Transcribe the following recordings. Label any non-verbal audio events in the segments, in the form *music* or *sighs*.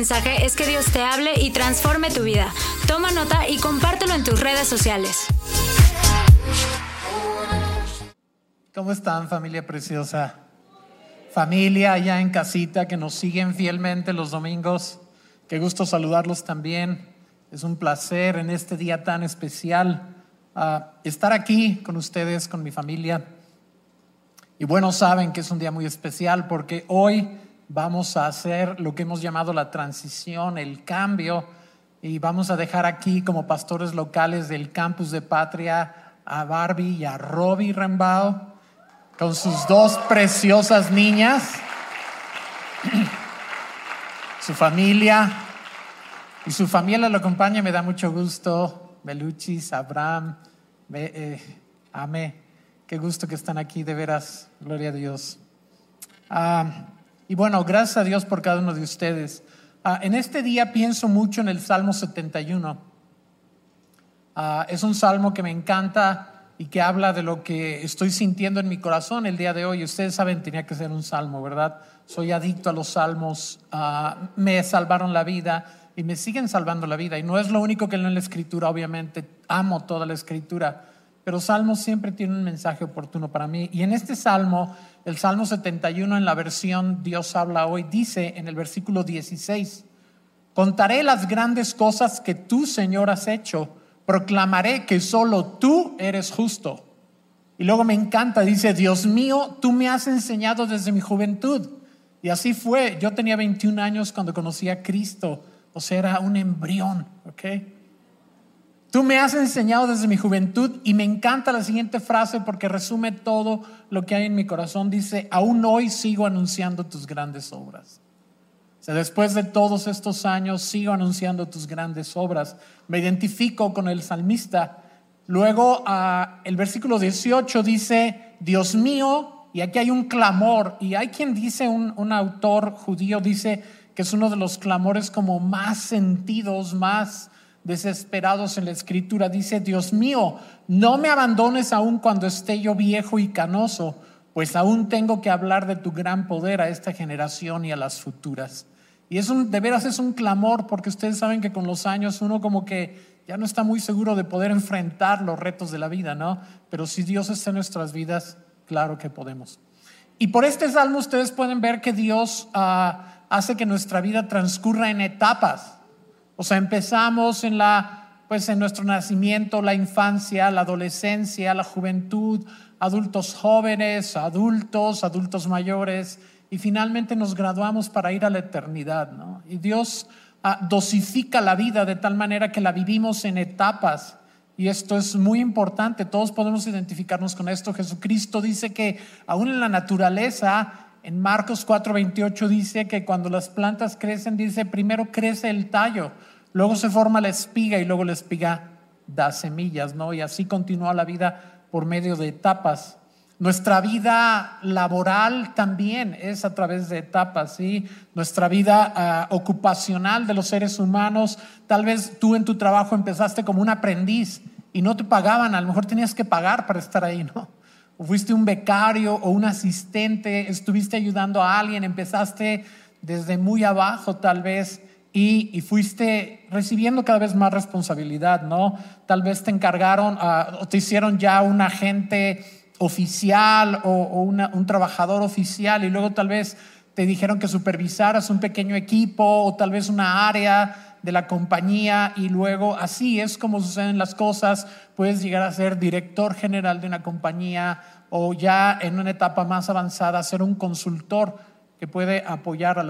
mensaje es que Dios te hable y transforme tu vida. Toma nota y compártelo en tus redes sociales. ¿Cómo están familia preciosa? Familia allá en casita que nos siguen fielmente los domingos. Qué gusto saludarlos también. Es un placer en este día tan especial ah, estar aquí con ustedes, con mi familia. Y bueno, saben que es un día muy especial porque hoy vamos a hacer lo que hemos llamado la transición, el cambio, y vamos a dejar aquí como pastores locales del campus de Patria a Barbie y a Robbie Rambao con sus dos preciosas niñas, *clears throat* su familia, y su familia lo acompaña, me da mucho gusto, Beluchis, Abraham, eh, Ame, qué gusto que están aquí, de veras, gloria a Dios. Ah, y bueno, gracias a Dios por cada uno de ustedes. Ah, en este día pienso mucho en el Salmo 71. Ah, es un salmo que me encanta y que habla de lo que estoy sintiendo en mi corazón el día de hoy. Ustedes saben, tenía que ser un salmo, ¿verdad? Soy adicto a los salmos, ah, me salvaron la vida y me siguen salvando la vida. Y no es lo único que leo en la escritura, obviamente, amo toda la escritura, pero salmos siempre tienen un mensaje oportuno para mí. Y en este salmo el Salmo 71 en la versión Dios habla hoy dice en el versículo 16, contaré las grandes cosas que tú, Señor, has hecho, proclamaré que solo tú eres justo. Y luego me encanta, dice, Dios mío, tú me has enseñado desde mi juventud. Y así fue, yo tenía 21 años cuando conocí a Cristo, o sea, era un embrión, ¿ok? Tú me has enseñado desde mi juventud y me encanta la siguiente frase porque resume todo lo que hay en mi corazón. Dice, aún hoy sigo anunciando tus grandes obras. O sea, después de todos estos años sigo anunciando tus grandes obras. Me identifico con el salmista. Luego ah, el versículo 18 dice, Dios mío, y aquí hay un clamor, y hay quien dice, un, un autor judío dice que es uno de los clamores como más sentidos, más desesperados en la escritura. Dice, Dios mío, no me abandones aún cuando esté yo viejo y canoso, pues aún tengo que hablar de tu gran poder a esta generación y a las futuras. Y es un, de veras es un clamor, porque ustedes saben que con los años uno como que ya no está muy seguro de poder enfrentar los retos de la vida, ¿no? Pero si Dios está en nuestras vidas, claro que podemos. Y por este salmo ustedes pueden ver que Dios ah, hace que nuestra vida transcurra en etapas. O sea, empezamos en la pues en nuestro nacimiento, la infancia, la adolescencia, la juventud, adultos jóvenes, adultos, adultos mayores y finalmente nos graduamos para ir a la eternidad, ¿no? Y Dios ah, dosifica la vida de tal manera que la vivimos en etapas. Y esto es muy importante, todos podemos identificarnos con esto. Jesucristo dice que aún en la naturaleza, en Marcos 4:28 dice que cuando las plantas crecen, dice, primero crece el tallo, Luego se forma la espiga y luego la espiga da semillas, ¿no? Y así continúa la vida por medio de etapas. Nuestra vida laboral también es a través de etapas, ¿sí? Nuestra vida ah, ocupacional de los seres humanos, tal vez tú en tu trabajo empezaste como un aprendiz y no te pagaban, a lo mejor tenías que pagar para estar ahí, ¿no? O fuiste un becario o un asistente, estuviste ayudando a alguien, empezaste desde muy abajo tal vez y, fuiste recibiendo cada vez más responsabilidad, ¿no? Tal vez te encargaron ah, o te hicieron ya un agente oficial o, un trabajador oficial y luego tal vez te dijeron que supervisaras un pequeño equipo o tal vez una área de la compañía y luego así es como suceden las cosas, puedes llegar a ser director general de una compañía o ya en una etapa más avanzada ser un consultor que puede apoyar a,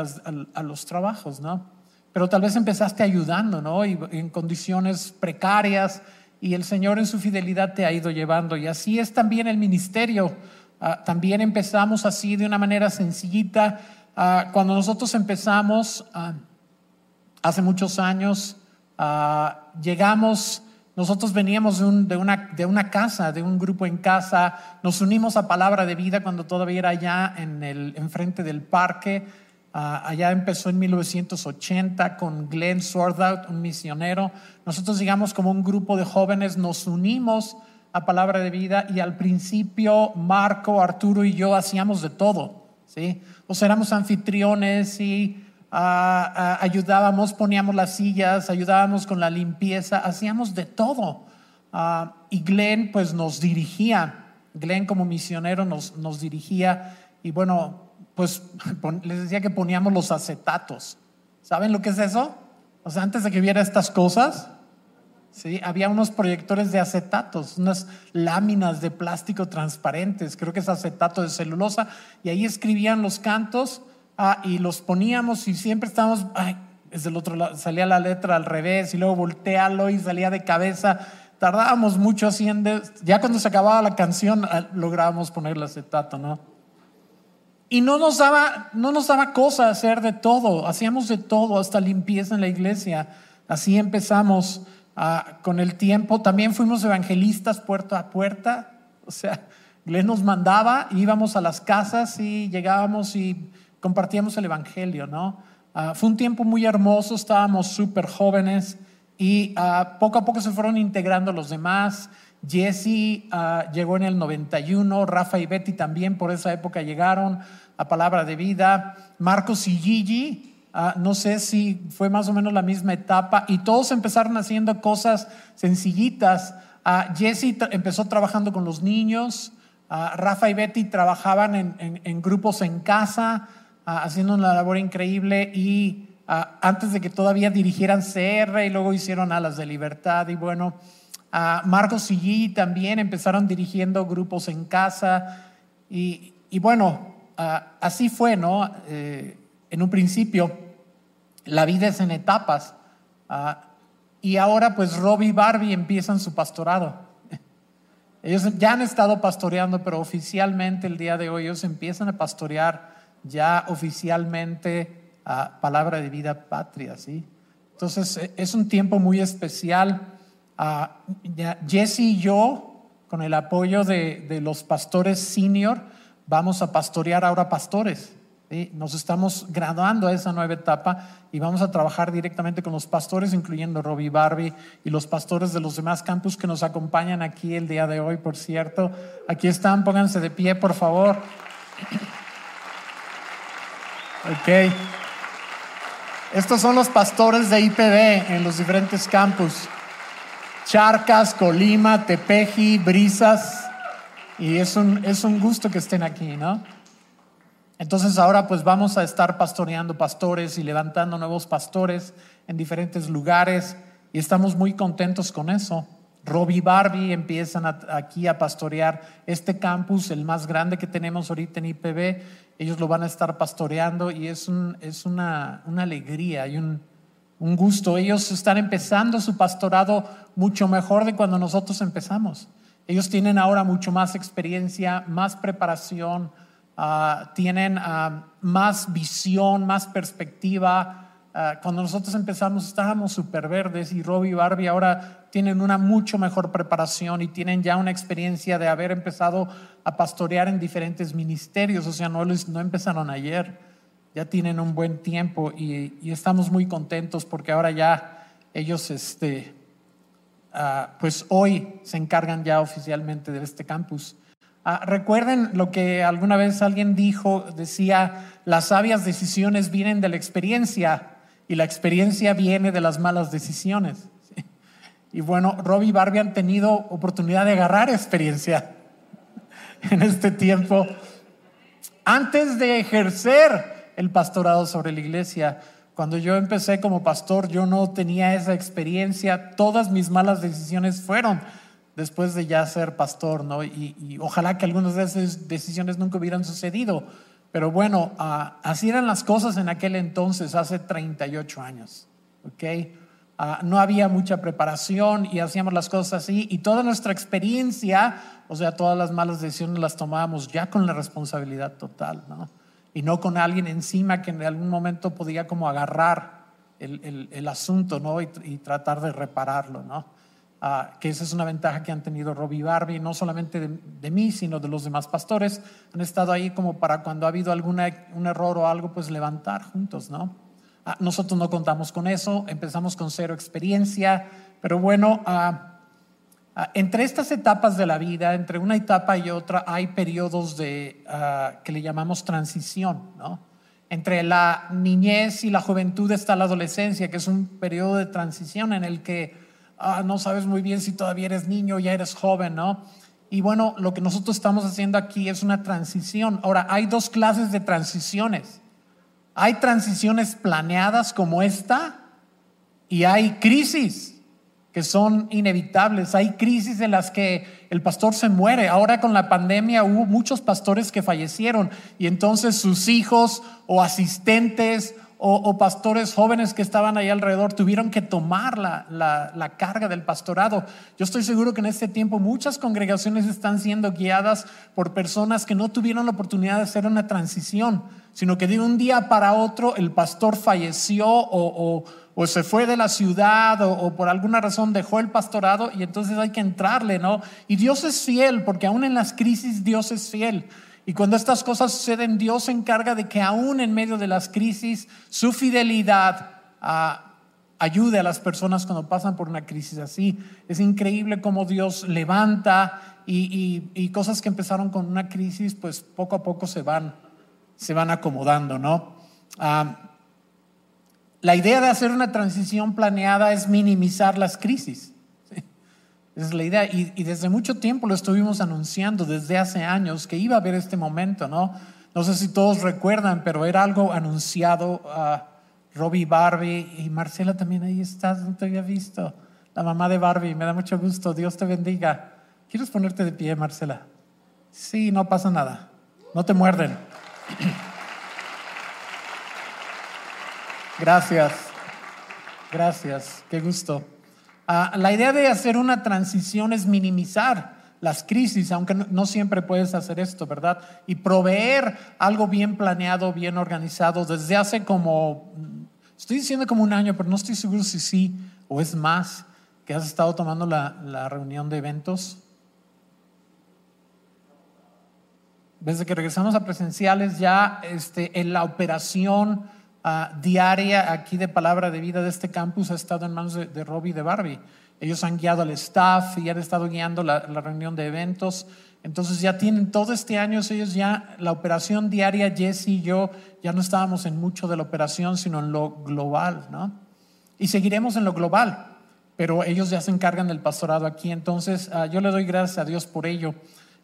a los trabajos, ¿no? Pero tal vez empezaste ayudando, ¿no? Y en condiciones precarias y el Señor en su fidelidad te ha ido llevando. Y así es también el ministerio. Ah, también empezamos así de una manera sencillita. Ah, cuando nosotros empezamos, ah, hace muchos años, llegamos, nosotros veníamos de, una, de una casa, de un grupo en casa, nos unimos a Palabra de Vida cuando todavía era allá en el enfrente del parque Ah, allá empezó en 1980 con Glenn Swarthout, un misionero. Nosotros, digamos, como un grupo de jóvenes, nos unimos a Palabra de Vida y al principio Marco, Arturo y yo hacíamos de todo, ¿sí? O sea, éramos anfitriones y ah, ah, ayudábamos, poníamos las sillas, ayudábamos con la limpieza, hacíamos de todo. Y Glenn pues nos dirigía, Glenn como misionero nos, nos dirigía y bueno, pues *laughs* les decía que poníamos los acetatos. ¿Saben lo que es eso? O sea, antes de que viera estas cosas, ¿sí? había unos proyectores de acetatos, unas láminas de plástico transparentes, creo que es acetato de celulosa, y ahí escribían los cantos ah, y los poníamos y siempre estábamos, ay, desde el otro lado, salía la letra al revés y luego voltealo y salía de cabeza. Tardábamos mucho haciendo, ya cuando se acababa la canción ah, lográbamos poner el acetato, ¿no? Y no nos daba, no nos daba cosa hacer de todo, hacíamos de todo, hasta limpieza en la iglesia. Así empezamos ah, con el tiempo. También fuimos evangelistas puerta a puerta. O sea, Glenn nos mandaba, íbamos a las casas y llegábamos y compartíamos el evangelio, ¿no? Ah, fue un tiempo muy hermoso, estábamos súper jóvenes y ah, poco a poco se fueron integrando los demás. Jesse llegó en el 91, Rafa y Betty también por esa época llegaron a Palabra de Vida, Marcos y Gigi, ah, no sé si fue más o menos la misma etapa, y todos empezaron haciendo cosas sencillitas. Uh, Jesse empezó trabajando con los niños, Rafa y Betty trabajaban en, grupos en casa, haciendo una labor increíble y antes de que todavía dirigieran CR y luego hicieron Alas de Libertad y bueno, Marcos y Gigi también empezaron dirigiendo grupos en casa y, y bueno, así fue, ¿no? Eh, en un principio, la vida es en etapas. Y ahora pues Robbie y Barbie empiezan su pastorado. *laughs* Ellos ya han estado pastoreando, pero oficialmente el día de hoy ellos empiezan a pastorear ya oficialmente a Palabra de Vida Patria, ¿sí? Entonces e, es un tiempo muy especial. Jesse y yo, con el apoyo de, de los pastores senior, vamos a pastorear ahora pastores. Nos estamos graduando a esa nueva etapa y vamos a trabajar directamente con los pastores, incluyendo Robbie Barbie y los pastores de los demás campus que nos acompañan aquí el día de hoy, por cierto. Aquí están, pónganse de pie, por favor. Ok. Estos son los pastores de IPB en los diferentes campus. Charcas, Colima, Tepeji, Brisas, y es un, es un gusto que estén aquí, ¿no? Entonces ahora pues vamos a estar pastoreando pastores y levantando nuevos pastores en diferentes lugares y estamos muy contentos con eso. Robbie y Barbie empiezan aquí a pastorear este campus, el más grande que tenemos ahorita en IPB. Ellos lo van a estar pastoreando y es, un, es una, una, alegría y un, un gusto. Ellos están empezando su pastorado mucho mejor de cuando nosotros empezamos. Ellos tienen ahora mucho más experiencia, más preparación, ah, tienen ah, más visión, más perspectiva. Ah, cuando nosotros empezamos estábamos súper verdes y Robbie y Barbie ahora tienen una mucho mejor preparación y tienen ya una experiencia de haber empezado a pastorear en diferentes ministerios, o sea, no, no empezaron ayer, ya tienen un buen tiempo y, y estamos muy contentos porque ahora ya ellos este, Ah, pues hoy se encargan ya oficialmente de este campus. Ah, recuerden lo que alguna vez alguien dijo, decía, las sabias decisiones vienen de la experiencia y la experiencia viene de las malas decisiones. *laughs* Y bueno, Robbie y Barbie han tenido oportunidad de agarrar experiencia *laughs* en este tiempo antes de ejercer el pastorado sobre la iglesia. Cuando yo empecé como pastor, yo no tenía esa experiencia. Todas mis malas decisiones fueron después de ya ser pastor, ¿no? Y, ojalá que algunas de esas decisiones nunca hubieran sucedido. Pero bueno, así eran las cosas en aquel entonces, hace 38 años, ¿ok? Ah, no había mucha preparación y hacíamos las cosas así y toda nuestra experiencia, o sea, todas las malas decisiones las tomábamos ya con la responsabilidad total, ¿no? Y no con alguien encima que en algún momento podía como agarrar el, el, asunto ¿no? y, tratar de repararlo. ¿no? Ah, que esa es una ventaja que han tenido Robbie y Barbie, no solamente de, mí, sino de los demás pastores. Han estado ahí como para cuando ha habido algún un error o algo, pues levantar juntos. ¿no? Ah, nosotros no contamos con eso, empezamos con cero experiencia, pero bueno, Ah, entre estas etapas de la vida, entre una etapa y otra, hay periodos de, ah, que le llamamos transición. ¿no? entre la niñez y la juventud está la adolescencia, que es un periodo de transición en el que ah, no sabes muy bien si todavía eres niño o ya eres joven, ¿no? Y bueno, lo que nosotros estamos haciendo aquí es una transición. Ahora, hay dos clases de transiciones. Hay transiciones planeadas como esta y hay crisis que son inevitables. Hay crisis en las que el pastor se muere. Ahora con la pandemia hubo muchos pastores que fallecieron y entonces sus hijos o asistentes o, pastores jóvenes que estaban ahí alrededor tuvieron que tomar la, la, carga del pastorado. Yo estoy seguro que en este tiempo muchas congregaciones están siendo guiadas por personas que no tuvieron la oportunidad de hacer una transición, sino que de un día para otro el pastor falleció o, o, se fue de la ciudad o, por alguna razón dejó el pastorado y entonces hay que entrarle, ¿no? Y Dios es fiel, porque aún en las crisis Dios es fiel. Y cuando estas cosas suceden, Dios se encarga de que aún en medio de las crisis, su fidelidad ah, ayude a las personas cuando pasan por una crisis así. Es increíble cómo Dios levanta y, cosas que empezaron con una crisis, pues poco a poco se van, se van acomodando, ¿no? Ah, la idea de hacer una transición planeada es minimizar las crisis. Esa es la idea. Y, desde mucho tiempo lo estuvimos anunciando, desde hace años, que iba a haber este momento, ¿no? No sé si todos recuerdan, pero era algo anunciado a Robbie Barbie y Marcela también ahí estás, no te había visto. La mamá de Barbie, me da mucho gusto, Dios te bendiga. ¿Quieres ponerte de pie, Marcela? Sí, no pasa nada, no te muerden. Gracias, gracias, qué gusto. Ah, la idea de hacer una transición es minimizar las crisis, aunque no, siempre puedes hacer esto, ¿verdad? Y proveer algo bien planeado, bien organizado desde hace como, estoy diciendo como un año, pero no estoy seguro si sí o es más, que has estado tomando la, reunión de eventos. Desde que regresamos a presenciales ya este, en la operación diaria aquí de Palabra de Vida de este campus ha estado en manos de, de Robbie y de Barbie. Ellos han guiado al staff y han estado guiando la, reunión de eventos. Entonces ya tienen todo este año, ellos ya, la operación diaria, Jesse y yo, ya no estábamos en mucho de la operación, sino en lo global, ¿no? Y seguiremos en lo global, pero ellos ya se encargan del pastorado aquí. Entonces ah, yo le doy gracias a Dios por ello.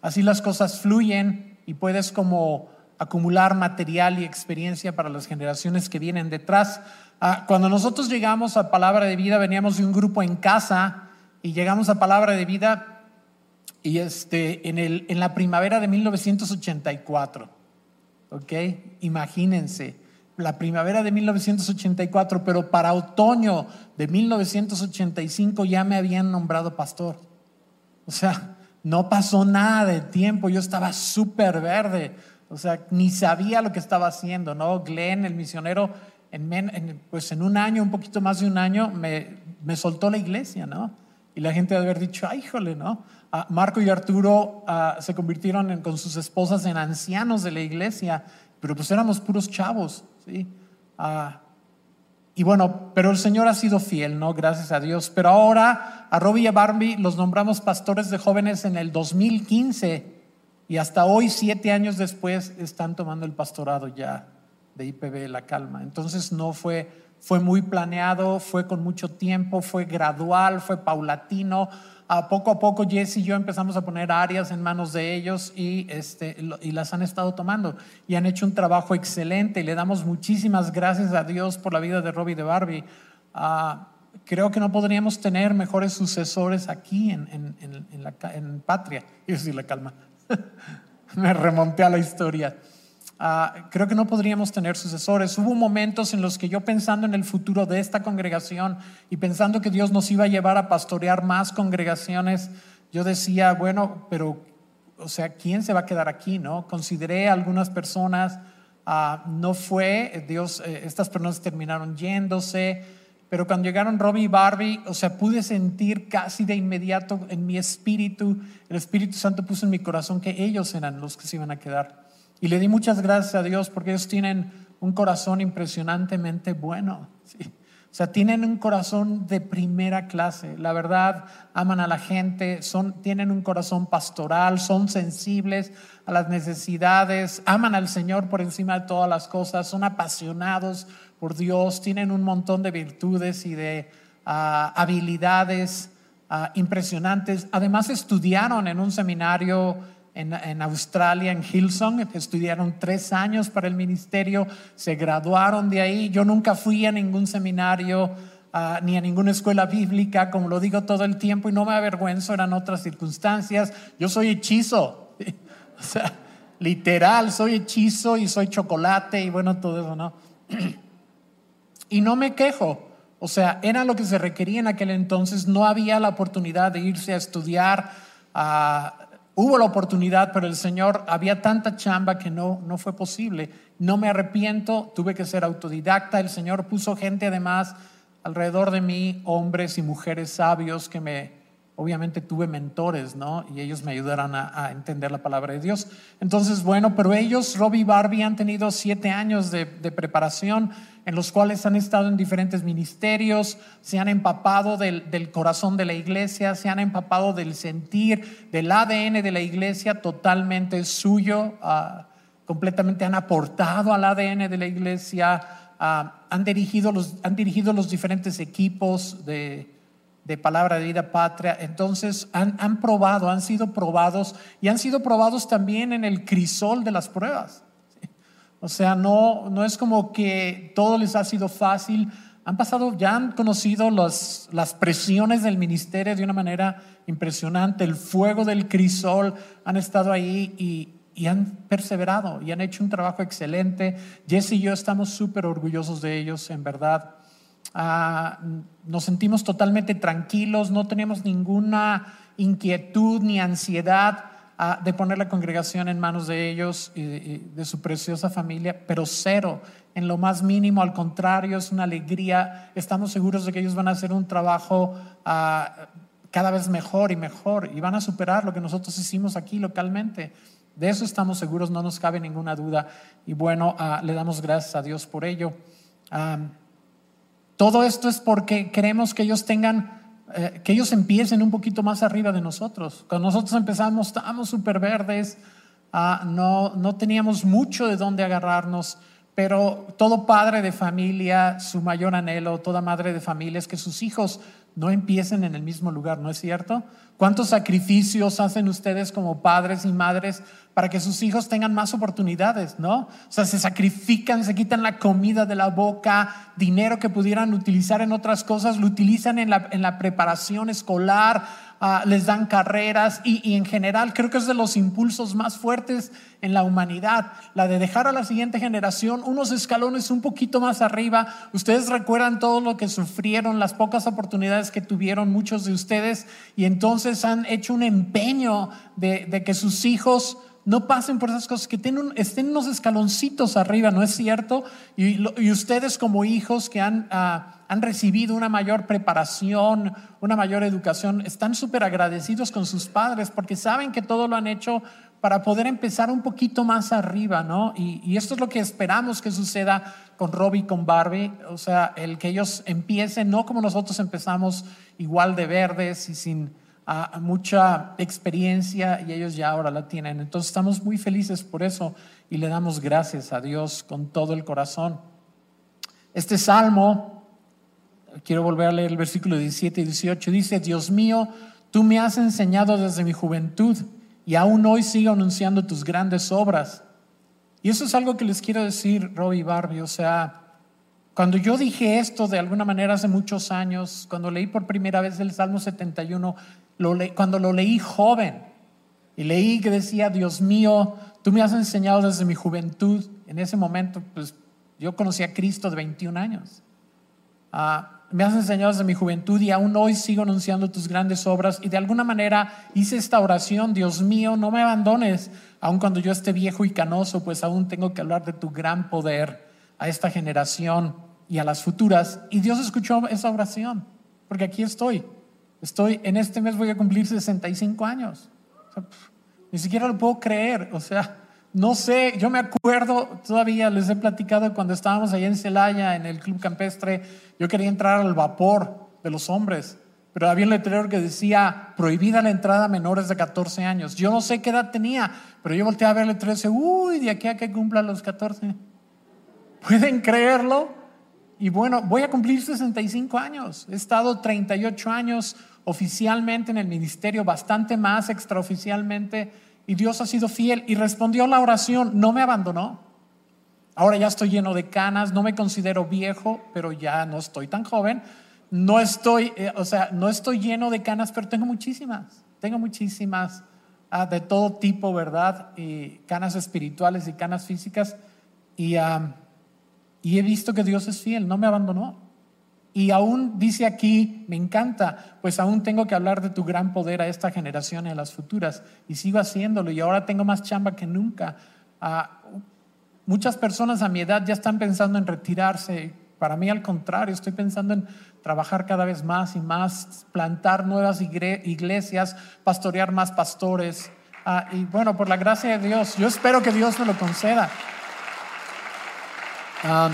Así las cosas fluyen y puedes como acumular material y experiencia para las generaciones que vienen detrás. Ah, cuando nosotros llegamos a Palabra de Vida, veníamos de un grupo en casa y llegamos a Palabra de Vida y este, en, el, en la primavera de 1984. ¿Ok? Imagínense, la primavera de 1984, pero para otoño de 1985 ya me habían nombrado pastor. O sea, no pasó nada de tiempo, yo estaba súper verde o sea, ni sabía lo que estaba haciendo, ¿no? Glenn, el misionero, pues en un año, un poquito más de un año, me, me soltó la iglesia, ¿no? Y la gente debe haber dicho, ay, híjole, ¿no? Ah, Marco y Arturo ah, se convirtieron con sus esposas en ancianos de la iglesia, pero pues éramos puros chavos, ¿sí? Ah, y bueno, pero el Señor ha sido fiel, ¿no? Gracias a Dios. Pero ahora a Robbie y a Barbie los nombramos pastores de jóvenes en el 2015 y hasta hoy, siete años después, están tomando el pastorado ya de IPB La Calma. Entonces no fue, fue muy planeado, fue con mucho tiempo, fue gradual, fue paulatino. A poco a poco Jess y yo empezamos a poner áreas en manos de ellos y, este, y las han estado tomando y han hecho un trabajo excelente y le damos muchísimas gracias a Dios por la vida de Robbie de Barbie. Ah, creo que no podríamos tener mejores sucesores aquí en, en, en, la, en Patria. *laughs* Y decir la calma. *laughs* Me remonté a la historia. Ah, creo que no podríamos tener sucesores. Hubo momentos en los que yo pensando en el futuro de esta congregación y pensando que Dios nos iba a llevar a pastorear más congregaciones, yo decía, bueno, pero, o sea, ¿quién se va a quedar aquí? No, consideré a algunas personas, ah, no fue, Dios, eh, estas personas terminaron yéndose. Pero cuando llegaron Robbie y Barbie, o sea, pude sentir casi de inmediato en mi espíritu, el Espíritu Santo puso en mi corazón que ellos eran los que se iban a quedar. Y le di muchas gracias a Dios porque ellos tienen un corazón impresionantemente bueno. O sea, tienen un corazón de primera clase. La verdad, aman a la gente, son, tienen un corazón pastoral, son sensibles a las necesidades, aman al Señor por encima de todas las cosas, son apasionados por Dios, tienen un montón de virtudes y de ah, habilidades ah, impresionantes. Además, estudiaron en un seminario en, Australia, en Hillsong, estudiaron tres años para el ministerio, se graduaron de ahí. Yo nunca fui a ningún seminario ah, ni a ninguna escuela bíblica, como lo digo todo el tiempo, y no me avergüenzo, eran otras circunstancias. Yo soy hechizo, *laughs* o sea, literal, soy hechizo y soy chocolate y bueno, todo eso, ¿no? *clears throat* Y no me quejo. O sea, era lo que se requería en aquel entonces. No había la oportunidad de irse a estudiar. Hubo la oportunidad, pero el Señor había tanta chamba que no, no fue posible. No me arrepiento, tuve que ser autodidacta. El Señor puso gente además alrededor de mí, hombres y mujeres sabios que me, obviamente tuve mentores, ¿no? Y ellos me ayudaron a, entender la palabra de Dios. Entonces, bueno, pero ellos, Robbie y Barbie, han tenido siete años de, preparación en los cuales han estado en diferentes ministerios, se han empapado del, corazón de la iglesia, se han empapado del sentir, del ADN de la iglesia totalmente suyo, uh, completamente han aportado al ADN de la iglesia, uh, han, dirigido los, han dirigido los diferentes equipos de, de palabra de vida patria. Entonces han, han, probado, han sido probados y han sido probados también en el crisol de las pruebas. O sea, no, no es como que todo les ha sido fácil. Han pasado, ya han conocido las presiones del ministerio de una manera impresionante. El fuego del crisol han estado ahí y, y han perseverado y han hecho un trabajo excelente. Jesse y yo estamos súper orgullosos de ellos, en verdad. Ah, nos sentimos totalmente tranquilos, no tenemos ninguna inquietud ni ansiedad de poner la congregación en manos de ellos y de, su preciosa familia, pero cero, en lo más mínimo, al contrario, es una alegría. Estamos seguros de que ellos van a hacer un trabajo ah, cada vez mejor y mejor y van a superar lo que nosotros hicimos aquí localmente. De eso estamos seguros, no nos cabe ninguna duda. Y bueno, ah, le damos gracias a Dios por ello. Todo esto es porque queremos que ellos tengan eh, que ellos empiecen un poquito más arriba de nosotros. Cuando nosotros empezamos, estábamos súper verdes, ah, no, no teníamos mucho de dónde agarrarnos, pero todo padre de familia, su mayor anhelo, toda madre de familia es que sus hijos no empiecen en el mismo lugar, ¿no es cierto? ¿Cuántos sacrificios hacen ustedes como padres y madres para que sus hijos tengan más oportunidades, ¿no? O sea, se sacrifican, se quitan la comida de la boca, dinero que pudieran utilizar en otras cosas, lo utilizan en la, preparación escolar, Ah, les dan carreras y, en general creo que es de los impulsos más fuertes en la humanidad, la de dejar a la siguiente generación unos escalones un poquito más arriba. Ustedes recuerdan todo lo que sufrieron, las pocas oportunidades que tuvieron muchos de ustedes y entonces han hecho un empeño de, que sus hijos no pasen por esas cosas, que estén unos escaloncitos arriba, ¿no es cierto? Y, ustedes como hijos que han... Ah, han recibido una mayor preparación, una mayor educación, están súper agradecidos con sus padres porque saben que todo lo han hecho para poder empezar un poquito más arriba, ¿no? Y, esto es lo que esperamos que suceda con Robbie y con Barbie, o sea, el que ellos empiecen, no como nosotros empezamos igual de verdes y sin ah, mucha experiencia y ellos ya ahora la tienen. Entonces estamos muy felices por eso y le damos gracias a Dios con todo el corazón. Este salmo quiero volver a leer el versículo 17 y 18. Dice, Dios mío, tú me has enseñado desde mi juventud y aún hoy sigo anunciando tus grandes obras. Y eso es algo que les quiero decir, Robbie Barbie. O sea, cuando yo dije esto de alguna manera hace muchos años, cuando leí por primera vez el Salmo 71, lo cuando lo leí joven y leí que decía, Dios mío, tú me has enseñado desde mi juventud. En ese momento, pues yo conocí a Cristo de 21 años. Ah, me has enseñado desde mi juventud y aún hoy sigo anunciando tus grandes obras y de alguna manera hice esta oración, Dios mío, no me abandones, aun cuando yo esté viejo y canoso, pues aún tengo que hablar de tu gran poder a esta generación y a las futuras. Y Dios escuchó esa oración, porque aquí estoy. Estoy, en este mes voy a cumplir 65 años. ni siquiera lo puedo creer, o sea, no sé, yo me acuerdo, todavía les he platicado cuando estábamos allá en Celaya, en el Club Campestre, yo quería entrar al vapor de los hombres, pero había un letrero que decía prohibida la entrada a menores de 14 años. Yo no sé qué edad tenía, pero yo volteé a ver el letrero y dije, uy, de aquí a que cumpla los 14. ¿Pueden creerlo? Y bueno, voy a cumplir 65 años. He estado 38 años oficialmente en el ministerio, bastante más extraoficialmente, y Dios ha sido fiel y respondió la oración, no me abandonó. Ahora ya estoy lleno de canas, no me considero viejo, pero ya no estoy tan joven. No estoy, eh, o sea, no estoy lleno de canas, pero tengo muchísimas. Tengo muchísimas ah, de todo tipo, ¿verdad? Y canas espirituales y canas físicas. Y, y he visto que Dios es fiel, no me abandonó. Y aún dice aquí, me encanta, pues aún tengo que hablar de tu gran poder a esta generación y a las futuras. Y sigo haciéndolo y ahora tengo más chamba que nunca. Ah, muchas personas a mi edad ya están pensando en retirarse. Para mí al contrario, estoy pensando en trabajar cada vez más y más, plantar nuevas iglesias, pastorear más pastores. Ah, y bueno, por la gracia de Dios, yo espero que Dios me lo conceda. Ah,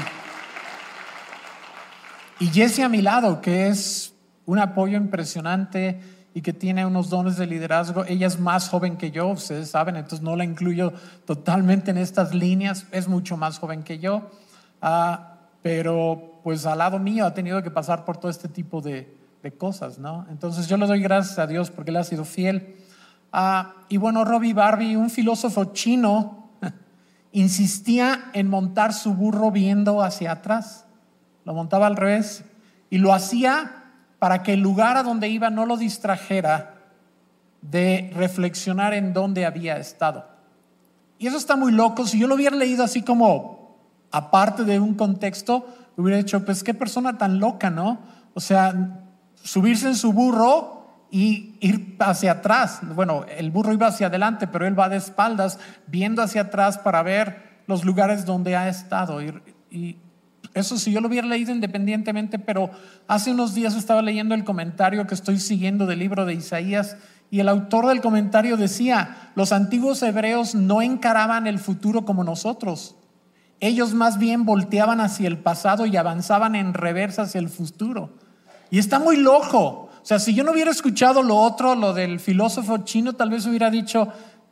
y Jessie a mi lado, que es un apoyo impresionante y que tiene unos dones de liderazgo. Ella es más joven que yo, ustedes saben, entonces no la incluyo totalmente en estas líneas, es mucho más joven que yo, ah, pero pues al lado mío ha tenido que pasar por todo este tipo de, cosas, ¿no? Entonces yo le doy gracias a Dios porque Él ha sido fiel. Ah, y bueno, Robbie Barbie, un filósofo chino, *laughs* insistía en montar su burro viendo hacia atrás lo montaba al revés y lo hacía para que el lugar a donde iba no lo distrajera de reflexionar en dónde había estado. Y eso está muy loco. Si yo lo hubiera leído así como aparte de un contexto, hubiera dicho, pues qué persona tan loca, ¿no? O sea, subirse en su burro y ir hacia atrás. Bueno, el burro iba hacia adelante, pero él va de espaldas, viendo hacia atrás para ver los lugares donde ha estado. Y, y eso si yo lo hubiera leído independientemente, pero hace unos días estaba leyendo el comentario que estoy siguiendo del libro de Isaías y el autor del comentario decía, los antiguos hebreos no encaraban el futuro como nosotros. Ellos más bien volteaban hacia el pasado y avanzaban en reversa hacia el futuro. Y está muy loco. O sea, si yo no hubiera escuchado lo otro, lo del filósofo chino, tal vez hubiera dicho,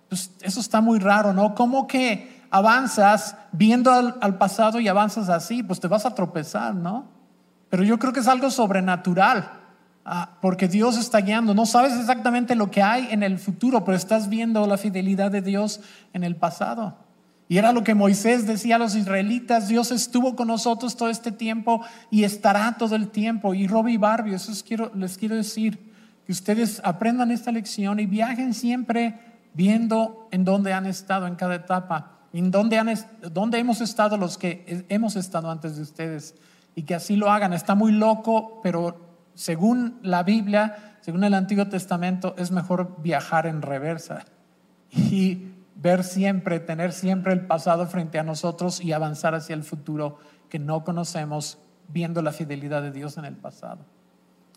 pues eso está muy raro, ¿no? ¿Cómo que avanzas viendo al, pasado y avanzas así, pues te vas a tropezar, ¿no? Pero yo creo que es algo sobrenatural, ah, porque Dios está guiando. No sabes exactamente lo que hay en el futuro, pero estás viendo la fidelidad de Dios en el pasado. Y era lo que Moisés decía a los israelitas, Dios estuvo con nosotros todo este tiempo y estará todo el tiempo. Y Robbie Barbie, eso quiero, les quiero decir, que ustedes aprendan esta lección y viajen siempre viendo en dónde han estado en cada etapa ¿En dónde, han, dónde hemos estado los que hemos estado antes de ustedes? Y que así lo hagan. Está muy loco, pero según la Biblia, según el Antiguo Testamento, es mejor viajar en reversa y ver siempre, tener siempre el pasado frente a nosotros y avanzar hacia el futuro que no conocemos, viendo la fidelidad de Dios en el pasado.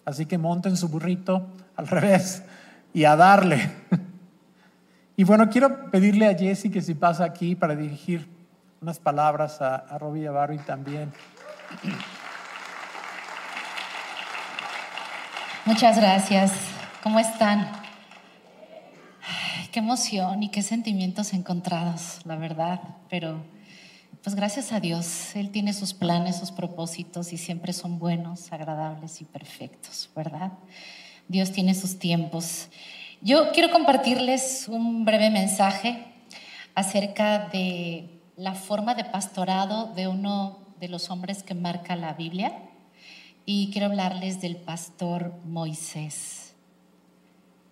Así que monten su burrito al revés y a darle. Y bueno, quiero pedirle a Jesse que si pasa aquí para dirigir unas palabras a, a Robbie y también. Muchas gracias. ¿Cómo están? qué emoción y qué sentimientos encontrados, la verdad. Pero, pues gracias a Dios, Él tiene sus planes, sus propósitos y siempre son buenos, agradables y perfectos, ¿verdad? Dios tiene sus tiempos. Yo quiero compartirles un breve mensaje acerca de la forma de pastorado de uno de los hombres que marca la Biblia y quiero hablarles del pastor Moisés.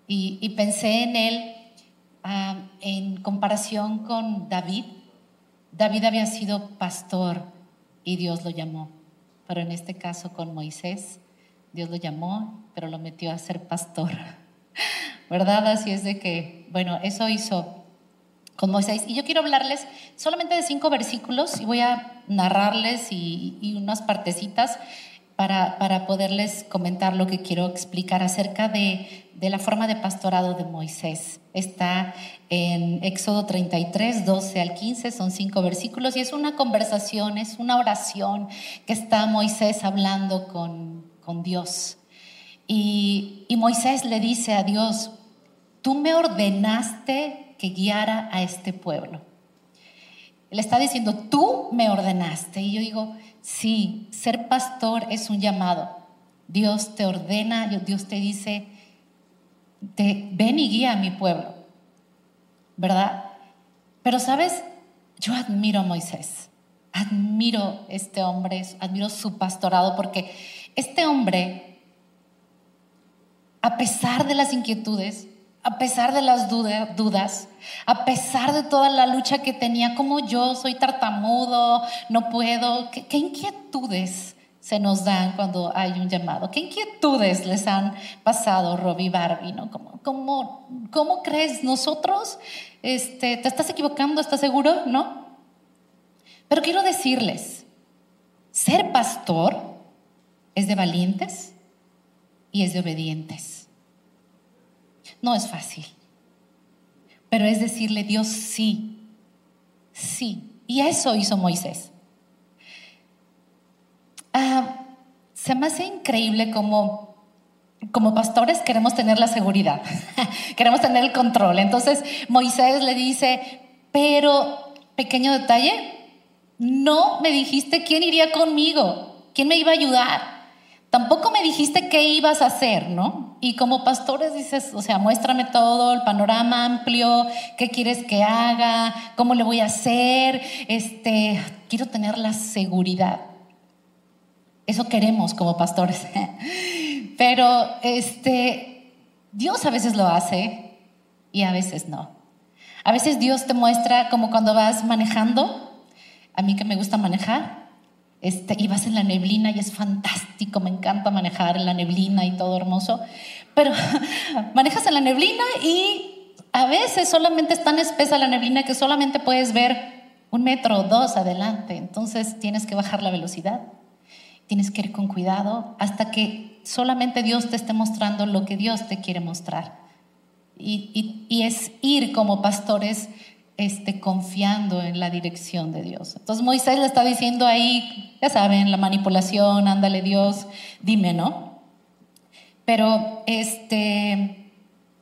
Y, pensé en él ah, en comparación con David. David había sido pastor y Dios lo llamó, pero en este caso con Moisés, Dios lo llamó, pero lo metió a ser pastor. ¿Verdad? Así es de que, bueno, eso hizo con Moisés. Y yo quiero hablarles solamente de cinco versículos y voy a narrarles y, unas partecitas para, para poderles comentar lo que quiero explicar acerca de, de la forma de pastorado de Moisés. Está en Éxodo 33, 12 al 15, son cinco versículos y es una conversación, es una oración que está Moisés hablando con, con Dios. Y, y Moisés le dice a Dios, tú me ordenaste que guiara a este pueblo. Él está diciendo, tú me ordenaste. Y yo digo, sí, ser pastor es un llamado. Dios te ordena, Dios te dice, te, ven y guía a mi pueblo, ¿verdad? Pero sabes, yo admiro a Moisés, admiro este hombre, admiro su pastorado, porque este hombre, a pesar de las inquietudes, a pesar de las dudas, a pesar de toda la lucha que tenía, como yo soy tartamudo, no puedo, qué, qué inquietudes se nos dan cuando hay un llamado? ¿Qué inquietudes les han pasado, Robbie Barbie? ¿no? ¿Cómo, cómo, cómo crees nosotros? Este, ¿Te estás equivocando? ¿Estás seguro? ¿No? Pero quiero decirles, ser pastor es de valientes y es de obedientes. No es fácil, pero es decirle Dios sí, sí. Y eso hizo Moisés. Ah, se me hace increíble como, como pastores queremos tener la seguridad, *laughs* queremos tener el control. Entonces Moisés le dice, pero pequeño detalle, no me dijiste quién iría conmigo, quién me iba a ayudar. Tampoco me dijiste qué ibas a hacer, ¿no? Y como pastores dices, o sea, muéstrame todo, el panorama amplio, qué quieres que haga, cómo le voy a hacer, este, quiero tener la seguridad. Eso queremos como pastores. *laughs* Pero este, Dios a veces lo hace y a veces no. A veces Dios te muestra como cuando vas manejando, a mí que me gusta manejar, este, y vas en la neblina y es fantástico, me encanta manejar en la neblina y todo hermoso, pero *laughs* manejas en la neblina y a veces solamente es tan espesa la neblina que solamente puedes ver un metro o dos adelante, entonces tienes que bajar la velocidad. Tienes que ir con cuidado hasta que solamente Dios te esté mostrando lo que Dios te quiere mostrar. Y, es ir como pastores este, confiando en la dirección de Dios. Entonces Moisés le está diciendo ahí, ya saben, la manipulación, ándale Dios, dime, ¿no? Pero este,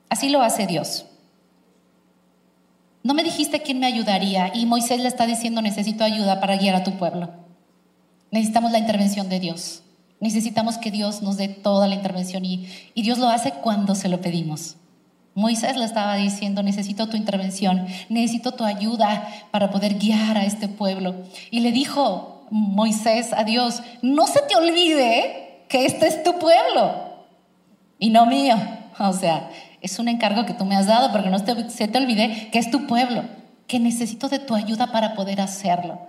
así lo hace Dios. No me dijiste quién me ayudaría y Moisés le está diciendo necesito ayuda para guiar a tu pueblo. Necesitamos la intervención de Dios. Necesitamos que Dios nos dé toda la intervención y, Dios lo hace cuando se lo pedimos. Moisés le estaba diciendo, necesito tu intervención, necesito tu ayuda para poder guiar a este pueblo. Y le dijo Moisés a Dios, no se te olvide que este es tu pueblo y no mío. O sea, es un encargo que tú me has dado, pero que no se te olvide que es tu pueblo, que necesito de tu ayuda para poder hacerlo.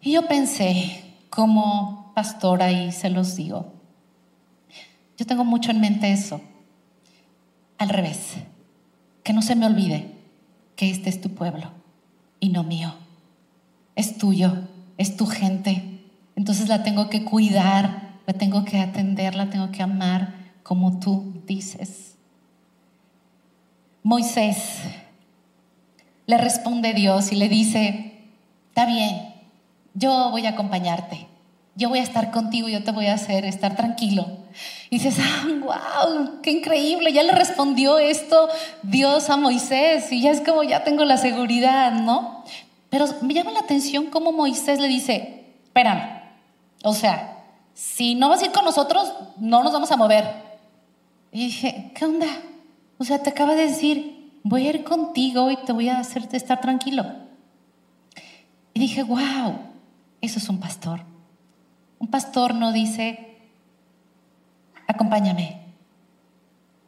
Y yo pensé, como pastora, y se los digo, yo tengo mucho en mente eso. Al revés, que no se me olvide que este es tu pueblo y no mío. Es tuyo, es tu gente. Entonces la tengo que cuidar, la tengo que atender, la tengo que amar como tú dices. Moisés le responde Dios y le dice, está bien, yo voy a acompañarte, yo voy a estar contigo, yo te voy a hacer estar tranquilo. Y dices, ah, wow, qué increíble, ya le respondió esto Dios a Moisés y ya es como, ya tengo la seguridad, ¿no? Pero me llama la atención cómo Moisés le dice, espérame, o sea, si no vas a ir con nosotros, no nos vamos a mover. Y dije, ¿qué onda? O sea, te acaba de decir, voy a ir contigo y te voy a hacerte estar tranquilo. Y dije, wow, eso es un pastor. Un pastor no dice, acompáñame,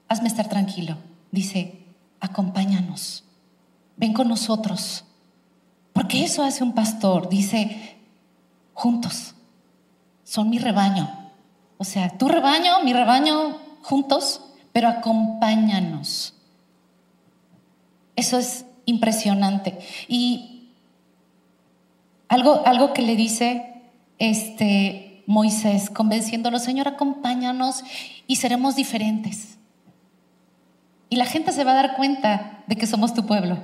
hazme estar tranquilo. Dice, acompáñanos, ven con nosotros. Porque eso hace un pastor. Dice, juntos, son mi rebaño. O sea, tu rebaño, mi rebaño, juntos, pero acompáñanos. Eso es impresionante. Y algo, algo que le dice, este, Moisés, convenciéndolo, Señor, acompáñanos y seremos diferentes. Y la gente se va a dar cuenta de que somos tu pueblo.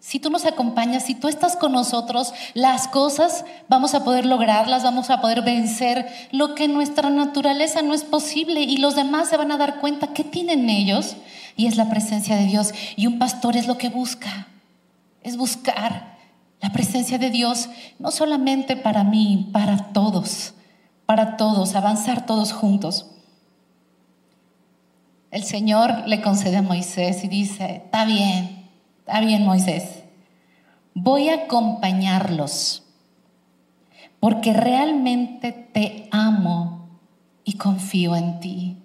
Si tú nos acompañas, si tú estás con nosotros, las cosas vamos a poder lograrlas, vamos a poder vencer lo que nuestra naturaleza no es posible y los demás se van a dar cuenta que tienen ellos y es la presencia de Dios. Y un pastor es lo que busca, es buscar la presencia de Dios no solamente para mí, para todos, para todos, avanzar todos juntos. El Señor le concede a Moisés y dice, está bien, Está bien, Moisés. Voy a acompañarlos porque realmente te amo y confío en ti.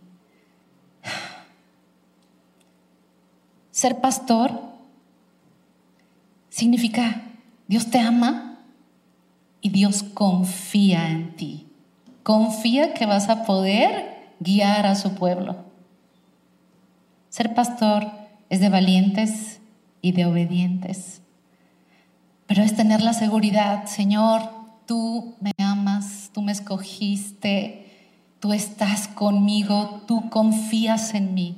*sighs* Ser pastor significa Dios te ama y Dios confía en ti. Confía que vas a poder guiar a su pueblo. Ser pastor es de valientes y de obedientes. Pero es tener la seguridad, Señor, tú me amas, tú me escogiste, tú estás conmigo, tú confías en mí.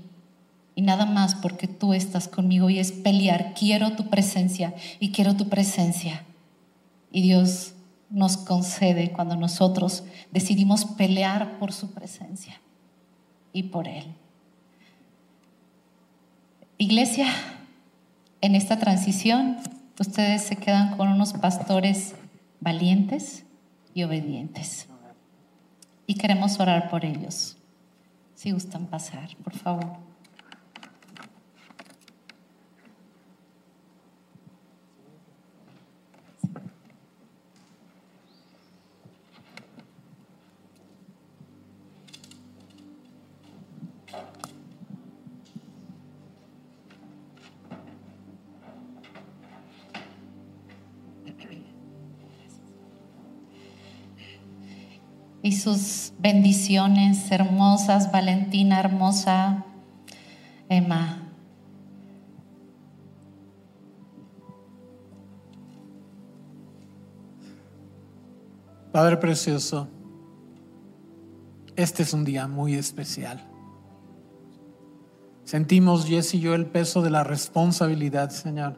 Y nada más porque tú estás conmigo y es pelear. Quiero tu presencia y quiero tu presencia. Y Dios nos concede cuando nosotros decidimos pelear por su presencia y por Él. Iglesia, en esta transición ustedes se quedan con unos pastores valientes y obedientes. Y queremos orar por ellos. Si gustan pasar, por favor. Sus bendiciones hermosas, Valentina hermosa, Emma. Padre Precioso, este es un día muy especial. Sentimos, Jess y yo, el peso de la responsabilidad, Señor.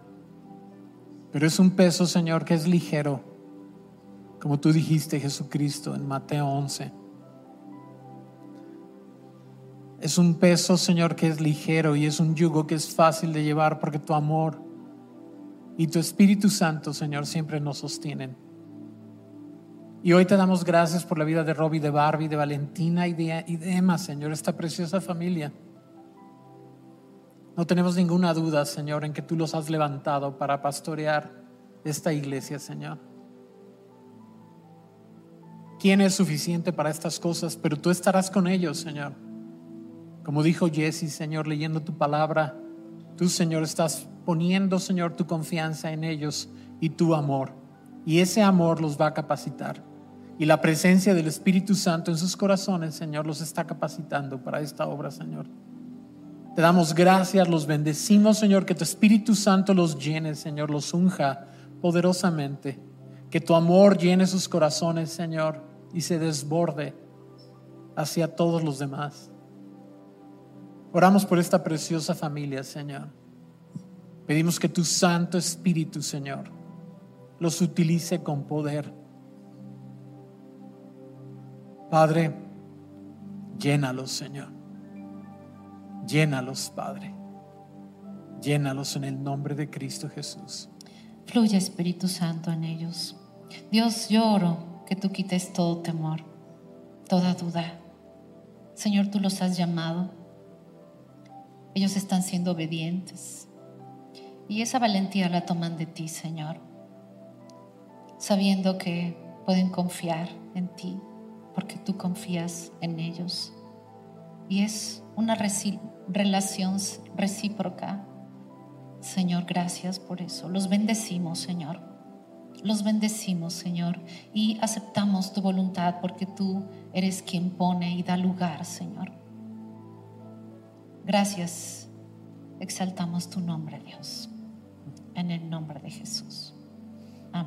Pero es un peso, Señor, que es ligero como tú dijiste Jesucristo en Mateo 11. Es un peso, Señor, que es ligero y es un yugo que es fácil de llevar porque tu amor y tu Espíritu Santo, Señor, siempre nos sostienen. Y hoy te damos gracias por la vida de Robbie, de Barbie, de Valentina y de, y de Emma, Señor, esta preciosa familia. No tenemos ninguna duda, Señor, en que tú los has levantado para pastorear esta iglesia, Señor quién es suficiente para estas cosas, pero tú estarás con ellos, Señor. Como dijo Jesse, Señor, leyendo tu palabra, tú, Señor, estás poniendo, Señor, tu confianza en ellos y tu amor. Y ese amor los va a capacitar. Y la presencia del Espíritu Santo en sus corazones, Señor, los está capacitando para esta obra, Señor. Te damos gracias, los bendecimos, Señor, que tu Espíritu Santo los llene, Señor, los unja poderosamente. Que tu amor llene sus corazones, Señor y se desborde hacia todos los demás. Oramos por esta preciosa familia, Señor. Pedimos que tu Santo Espíritu, Señor, los utilice con poder. Padre, llénalos, Señor. Llénalos, Padre. Llénalos en el nombre de Cristo Jesús. Fluye Espíritu Santo en ellos. Dios, lloro que tú quites todo temor, toda duda. Señor, tú los has llamado. Ellos están siendo obedientes. Y esa valentía la toman de ti, Señor. Sabiendo que pueden confiar en ti, porque tú confías en ellos. Y es una relación recíproca. Señor, gracias por eso. Los bendecimos, Señor. Los bendecimos, Señor, y aceptamos tu voluntad porque tú eres quien pone y da lugar, Señor. Gracias. Exaltamos tu nombre, Dios. En el nombre de Jesús.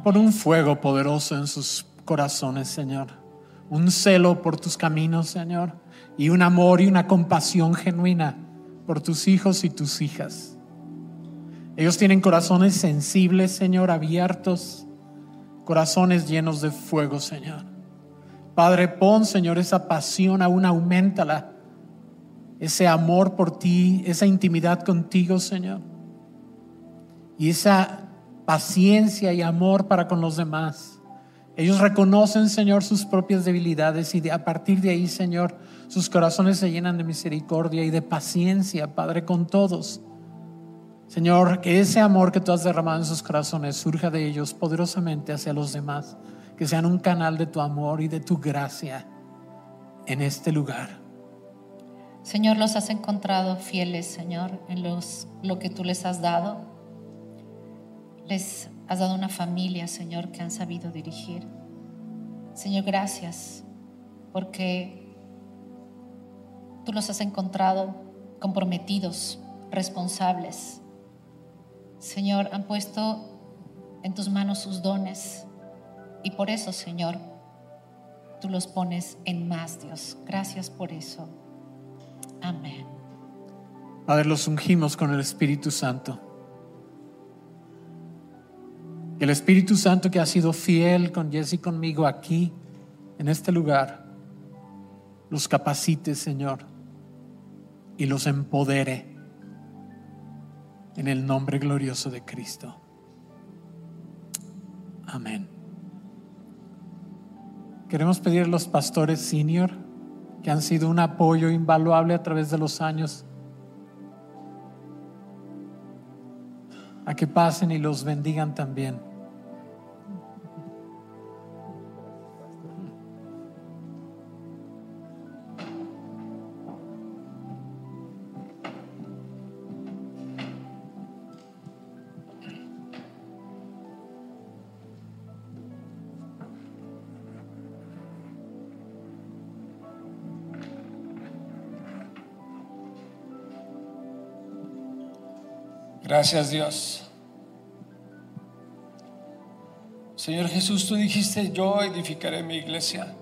Por un fuego poderoso en sus corazones, Señor. un celo por tus caminos, Señor, y un amor y una compasión genuina por tus hijos y tus hijas. Ellos tienen corazones sensibles, Señor, abiertos, corazones llenos de fuego, Señor. Padre, pon, Señor, esa pasión, aún aumentala, ese amor por ti, esa intimidad contigo, Señor, y esa paciencia y amor para con los demás. Ellos reconocen, Señor, sus propias debilidades y a partir de ahí, Señor, sus corazones se llenan de misericordia y de paciencia, Padre, con todos. Señor, que ese amor que tú has derramado en sus corazones surja de ellos poderosamente hacia los demás, que sean un canal de tu amor y de tu gracia en este lugar. Señor, los has encontrado fieles, Señor, en los, lo que tú les has dado. Les has dado una familia, Señor, que han sabido dirigir. Señor, gracias, porque tú los has encontrado comprometidos, responsables. Señor, han puesto en tus manos sus dones y por eso, Señor, tú los pones en más, Dios. Gracias por eso. Amén. Padre, los ungimos con el Espíritu Santo. Que el Espíritu Santo que ha sido fiel con Jesse y conmigo aquí, en este lugar, los capacite, Señor, y los empodere en el nombre glorioso de Cristo. Amén. Queremos pedir a los pastores senior que han sido un apoyo invaluable a través de los años a que pasen y los bendigan también. Gracias Dios. Señor Jesús, tú dijiste, yo edificaré mi iglesia.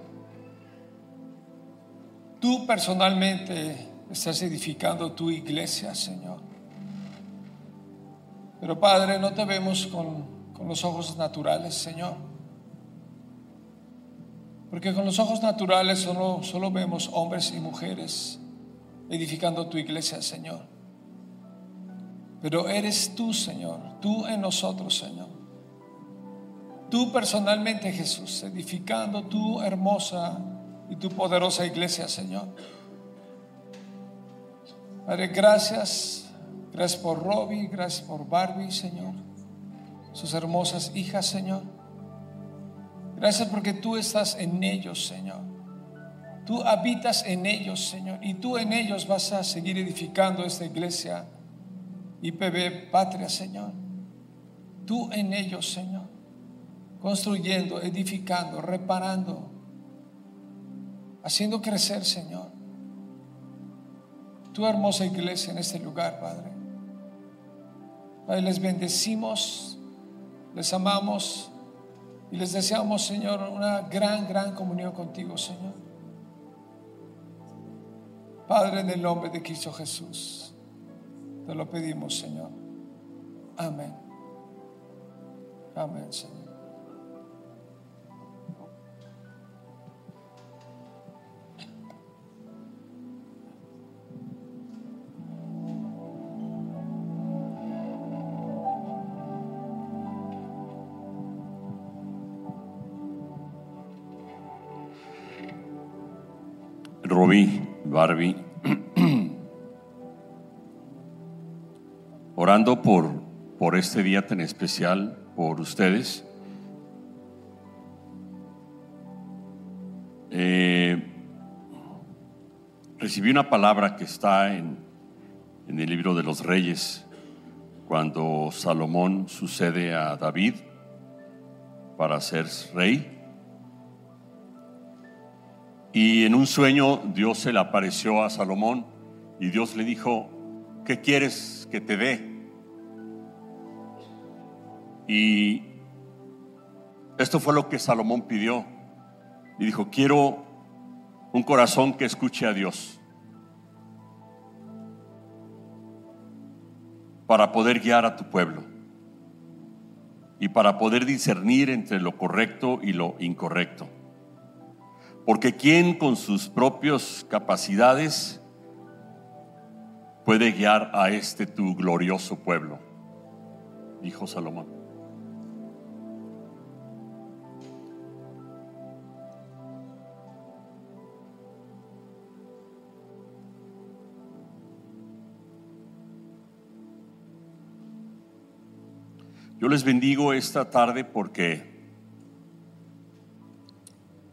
Tú personalmente estás edificando tu iglesia, Señor. Pero Padre, no te vemos con, con los ojos naturales, Señor. Porque con los ojos naturales solo, solo vemos hombres y mujeres edificando tu iglesia, Señor. Pero eres tú, Señor, tú en nosotros, Señor. Tú personalmente, Jesús, edificando tu hermosa y tu poderosa iglesia, Señor. Padre, gracias. Gracias por Robbie, gracias por Barbie, Señor. Sus hermosas hijas, Señor. Gracias porque tú estás en ellos, Señor. Tú habitas en ellos, Señor. Y tú en ellos vas a seguir edificando esta iglesia IPB Patria, Señor. Tú en ellos, Señor. Construyendo, edificando, reparando, haciendo crecer, Señor. Tu hermosa iglesia en este lugar, Padre. Padre, les bendecimos, les amamos y les deseamos, Señor, una gran, gran comunión contigo, Señor. Padre, en el nombre de Cristo Jesús. Te lo pedimos, Señor. Amén. Amén, Señor. Robbie, Barbie, orando por, por este día tan especial, por ustedes. Eh, recibí una palabra que está en, en el libro de los reyes, cuando Salomón sucede a David para ser rey. Y en un sueño Dios se le apareció a Salomón y Dios le dijo, ¿qué quieres que te dé? Y esto fue lo que Salomón pidió. y dijo, quiero un corazón que escuche a Dios para poder guiar a tu pueblo y para poder discernir entre lo correcto y lo incorrecto. Porque ¿quién con sus propias capacidades puede guiar a este tu glorioso pueblo? Dijo Salomón. Yo les bendigo esta tarde porque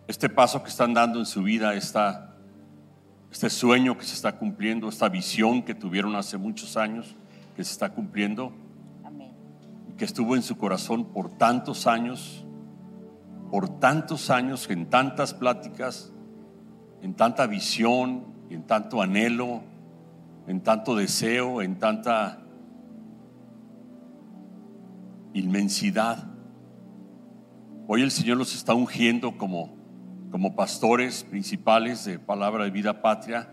este paso que están dando en su vida, esta, este sueño que se está cumpliendo, esta visión que tuvieron hace muchos años, que se está cumpliendo, que estuvo en su corazón por tantos años, por tantos años, en tantas pláticas, en tanta visión, en tanto anhelo, en tanto deseo, en tanta inmensidad. Hoy el Señor los está ungiendo como, como pastores principales de Palabra de Vida Patria.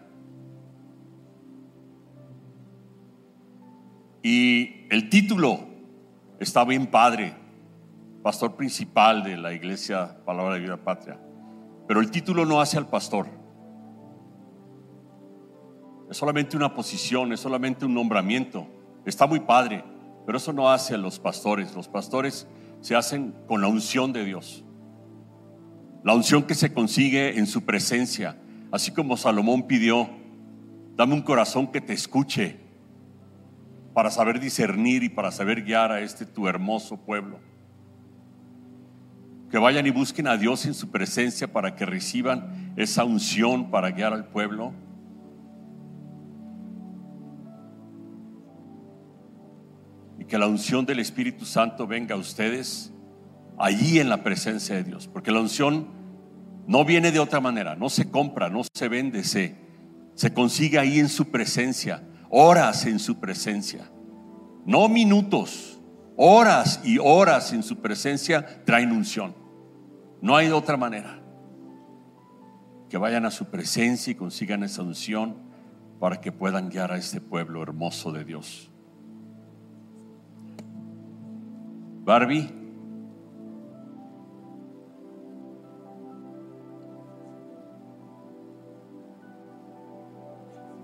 Y el título está bien padre, pastor principal de la iglesia Palabra de Vida Patria. Pero el título no hace al pastor. Es solamente una posición, es solamente un nombramiento. Está muy padre. Pero eso no hace a los pastores. Los pastores se hacen con la unción de Dios. La unción que se consigue en su presencia. Así como Salomón pidió, dame un corazón que te escuche para saber discernir y para saber guiar a este tu hermoso pueblo. Que vayan y busquen a Dios en su presencia para que reciban esa unción para guiar al pueblo que la unción del Espíritu Santo venga a ustedes allí en la presencia de Dios. Porque la unción no viene de otra manera, no se compra, no se vende, se, se consigue ahí en su presencia, horas en su presencia, no minutos, horas y horas en su presencia traen unción. No hay otra manera. Que vayan a su presencia y consigan esa unción para que puedan guiar a este pueblo hermoso de Dios. Barbie.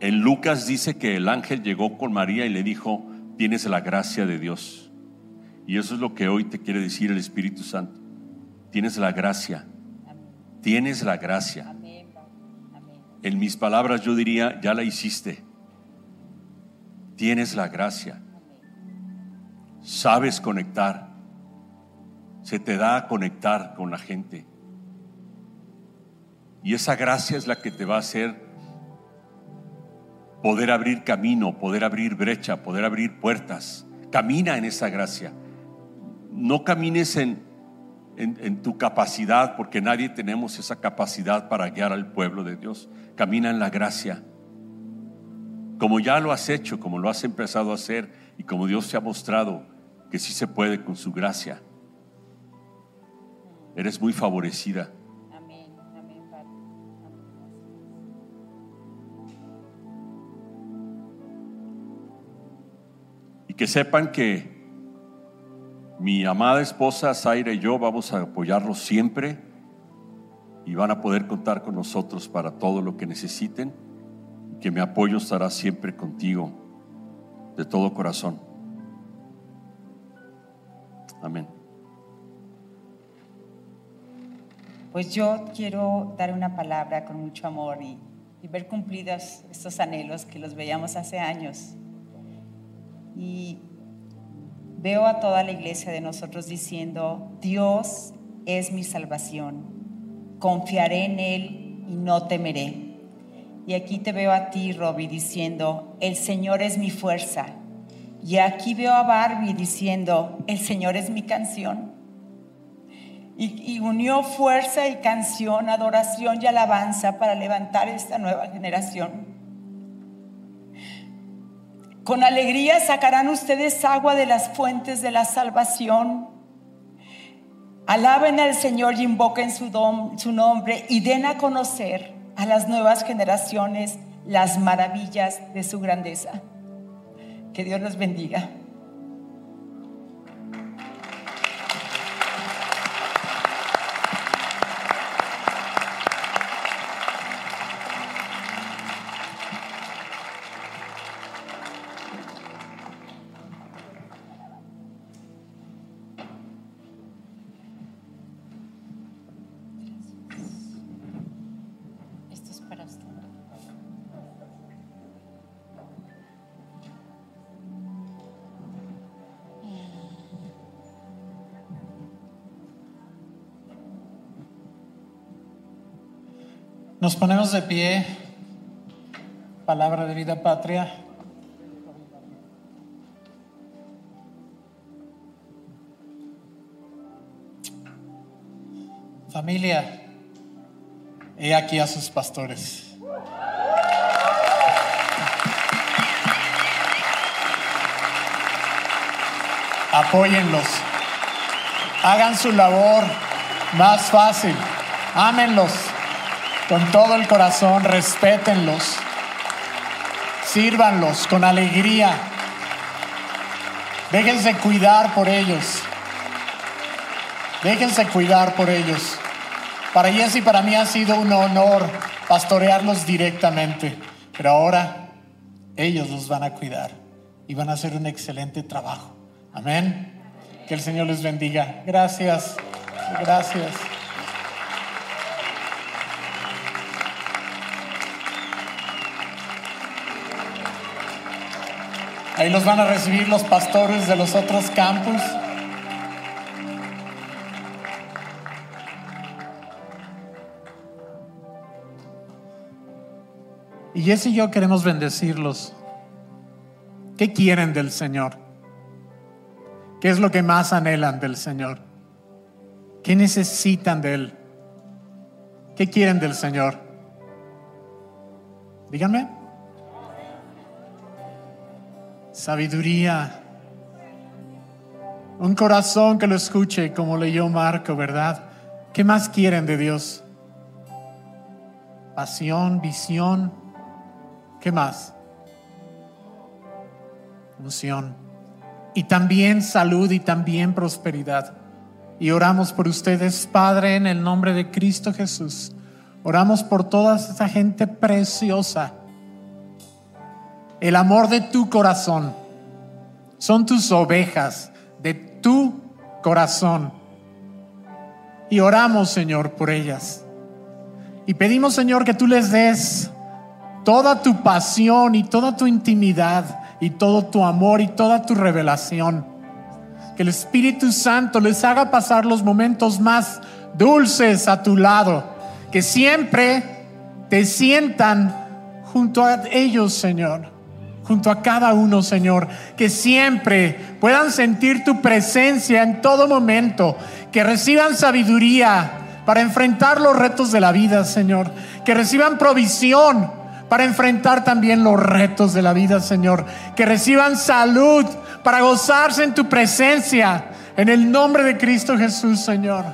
En Lucas dice que el ángel llegó con María y le dijo, tienes la gracia de Dios. Y eso es lo que hoy te quiere decir el Espíritu Santo. Tienes la gracia. Tienes la gracia. En mis palabras yo diría, ya la hiciste. Tienes la gracia. Sabes conectar se te da a conectar con la gente. Y esa gracia es la que te va a hacer poder abrir camino, poder abrir brecha, poder abrir puertas. Camina en esa gracia. No camines en, en, tu capacidad, porque nadie tenemos esa capacidad para guiar al pueblo de Dios. Camina en la gracia. Como ya lo has hecho, como lo has empezado a hacer y como Dios te ha mostrado que sí se puede con su gracia. Eres muy favorecida. Que sepan que mi amada esposa Zaira y yo vamos a apoyarlos siempre y van a poder contar con nosotros para todo lo que necesiten. Que mi apoyo estará siempre contigo de todo corazón. Amén. Pues yo quiero dar una palabra con mucho amor y, ver cumplidos estos anhelos que los veíamos hace años. Y veo a toda la iglesia de nosotros diciendo, Dios es mi salvación, confiaré en Él y no temeré. Y aquí te veo a ti, Robbie, diciendo, el Señor es mi fuerza. Y aquí veo a Barbie diciendo, el Señor es mi canción y, unió fuerza y canción, adoración y alabanza para levantar esta nueva generación. Con alegría sacarán ustedes agua de las fuentes de la salvación. Alaben al Señor y invoquen su, dom- su nombre y den a conocer a las nuevas generaciones las maravillas de su grandeza. Que Dios los bendiga. Nos ponemos de pie. Palabra de vida patria. Familia, he aquí a sus pastores. Apóyenlos. Hagan su labor más fácil. Ámenlos con todo el corazón, respétenlos, sírvanlos con alegría, déjense cuidar por ellos, déjense cuidar por ellos. Para Jess y para mí ha sido un honor pastorearlos directamente, pero ahora ellos los van a cuidar y van a hacer un excelente trabajo. Amén. Que el Señor les bendiga. Gracias. Gracias. Ahí los van a recibir los pastores de los otros campus. Y Jess y yo queremos bendecirlos. ¿Qué quieren del Señor? ¿Qué es lo que más anhelan del Señor? ¿Qué necesitan de Él? ¿Qué quieren del Señor? Díganme. Sabiduría. Un corazón que lo escuche como leyó Marco, ¿verdad? ¿Qué más quieren de Dios? Pasión, visión. ¿Qué más? Unción. Y también salud y también prosperidad. Y oramos por ustedes, Padre, en el nombre de Cristo Jesús. Oramos por toda esa gente preciosa. El amor de tu corazón. Son tus ovejas de tu corazón. Y oramos, Señor, por ellas. Y pedimos, Señor, que tú les des toda tu pasión y toda tu intimidad y todo tu amor y toda tu revelación. Que el Espíritu Santo les haga pasar los momentos más dulces a tu lado. Que siempre te sientan junto a ellos, Señor. Junto a cada uno, Señor. Que siempre puedan sentir tu presencia en todo momento. Que reciban sabiduría para enfrentar los retos de la vida, Señor. Que reciban provisión para enfrentar también los retos de la vida, Señor. Que reciban salud para gozarse en tu presencia. En el nombre de Cristo Jesús, Señor.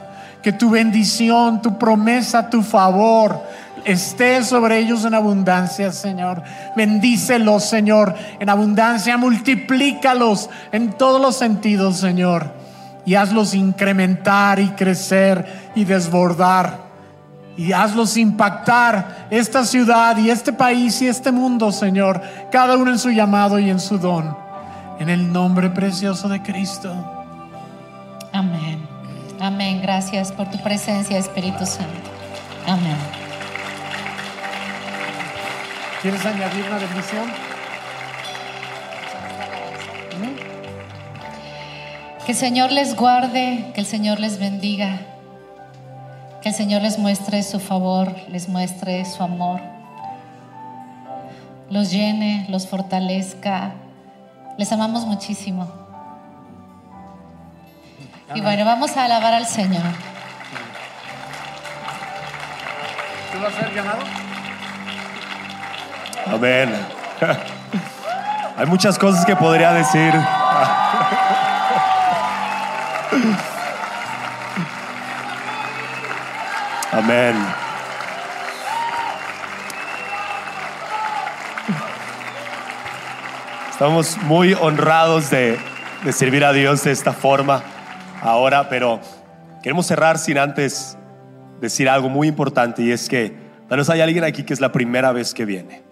Que tu bendición, tu promesa, tu favor esté sobre ellos en abundancia, Señor. Bendícelos, Señor, en abundancia. Multiplícalos en todos los sentidos, Señor. Y hazlos incrementar y crecer y desbordar y hazlos impactar esta ciudad y este país y este mundo, Señor, cada uno en su llamado y en su don. En el nombre precioso de Cristo. Amén. Amén. Gracias por tu presencia, Espíritu Santo. Amén. ¿Quieres añadir una bendición? Que el Señor les guarde, que el Señor les bendiga, que el Señor les muestre su favor, les muestre su amor, los llene, los fortalezca. Les amamos muchísimo. Y bueno, vamos a alabar al Señor. ¿Tú vas a ser llamado? Amén. *laughs* Hay muchas cosas que podría decir. *laughs* Amén. Estamos muy honrados de, de servir a Dios de esta forma ahora, pero queremos cerrar sin antes decir algo muy importante y es que tal vez hay alguien aquí que es la primera vez que viene.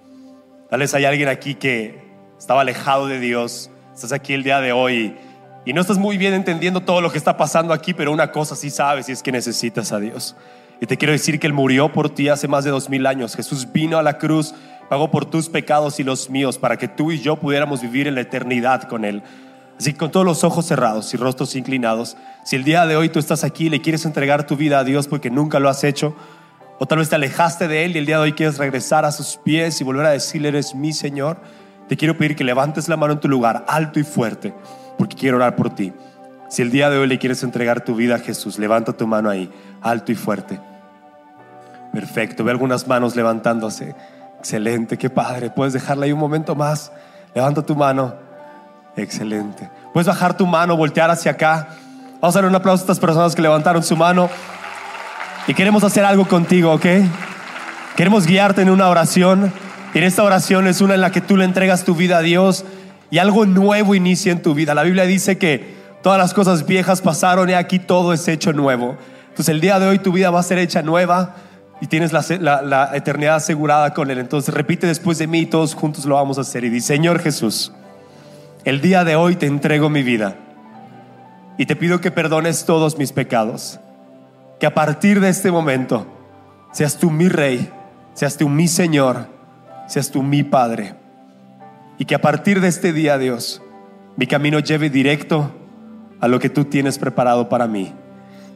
Tal vez hay alguien aquí que estaba alejado de Dios. Estás aquí el día de hoy y no estás muy bien entendiendo todo lo que está pasando aquí, pero una cosa sí sabes y es que necesitas a Dios. Y te quiero decir que Él murió por ti hace más de dos mil años. Jesús vino a la cruz, pagó por tus pecados y los míos para que tú y yo pudiéramos vivir en la eternidad con Él. Así que con todos los ojos cerrados y rostros inclinados, si el día de hoy tú estás aquí y le quieres entregar tu vida a Dios porque nunca lo has hecho, o tal vez te alejaste de Él y el día de hoy quieres regresar a sus pies y volver a decirle, eres mi Señor, te quiero pedir que levantes la mano en tu lugar, alto y fuerte, porque quiero orar por ti. Si el día de hoy le quieres entregar tu vida a Jesús, levanta tu mano ahí, alto y fuerte. Perfecto, ve algunas manos levantándose. Excelente, qué padre. Puedes dejarla ahí un momento más. Levanta tu mano. Excelente. Puedes bajar tu mano, voltear hacia acá. Vamos a dar un aplauso a estas personas que levantaron su mano. Y queremos hacer algo contigo, ¿ok? Queremos guiarte en una oración. Y en esta oración es una en la que tú le entregas tu vida a Dios y algo nuevo inicia en tu vida. La Biblia dice que todas las cosas viejas pasaron y aquí todo es hecho nuevo. Entonces el día de hoy tu vida va a ser hecha nueva y tienes la, eternidad asegurada con Él. Entonces repite después de mí y todos juntos lo vamos a hacer. Y dice, Señor Jesús, el día de hoy te entrego mi vida y te pido que perdones todos mis pecados. Que a partir de este momento seas tú mi rey, seas tú mi Señor, seas tú mi Padre. Y que a partir de este día, Dios, mi camino lleve directo a lo que tú tienes preparado para mí.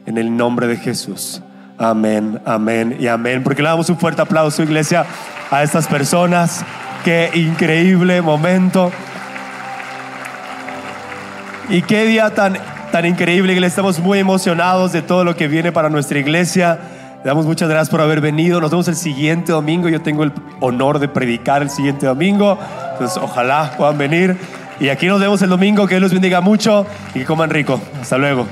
En el nombre de Jesús. Amén, amén y amén. Porque le damos un fuerte aplauso, iglesia, a estas personas. Qué increíble momento. Y qué día tan, tan increíble, iglesia. Estamos muy emocionados de todo lo que viene para nuestra iglesia. Le damos muchas gracias por haber venido. Nos vemos el siguiente domingo. Yo tengo el honor de predicar el siguiente domingo. Entonces, ojalá puedan venir. Y aquí nos vemos el domingo. Que Dios los bendiga mucho y que coman rico. Hasta luego.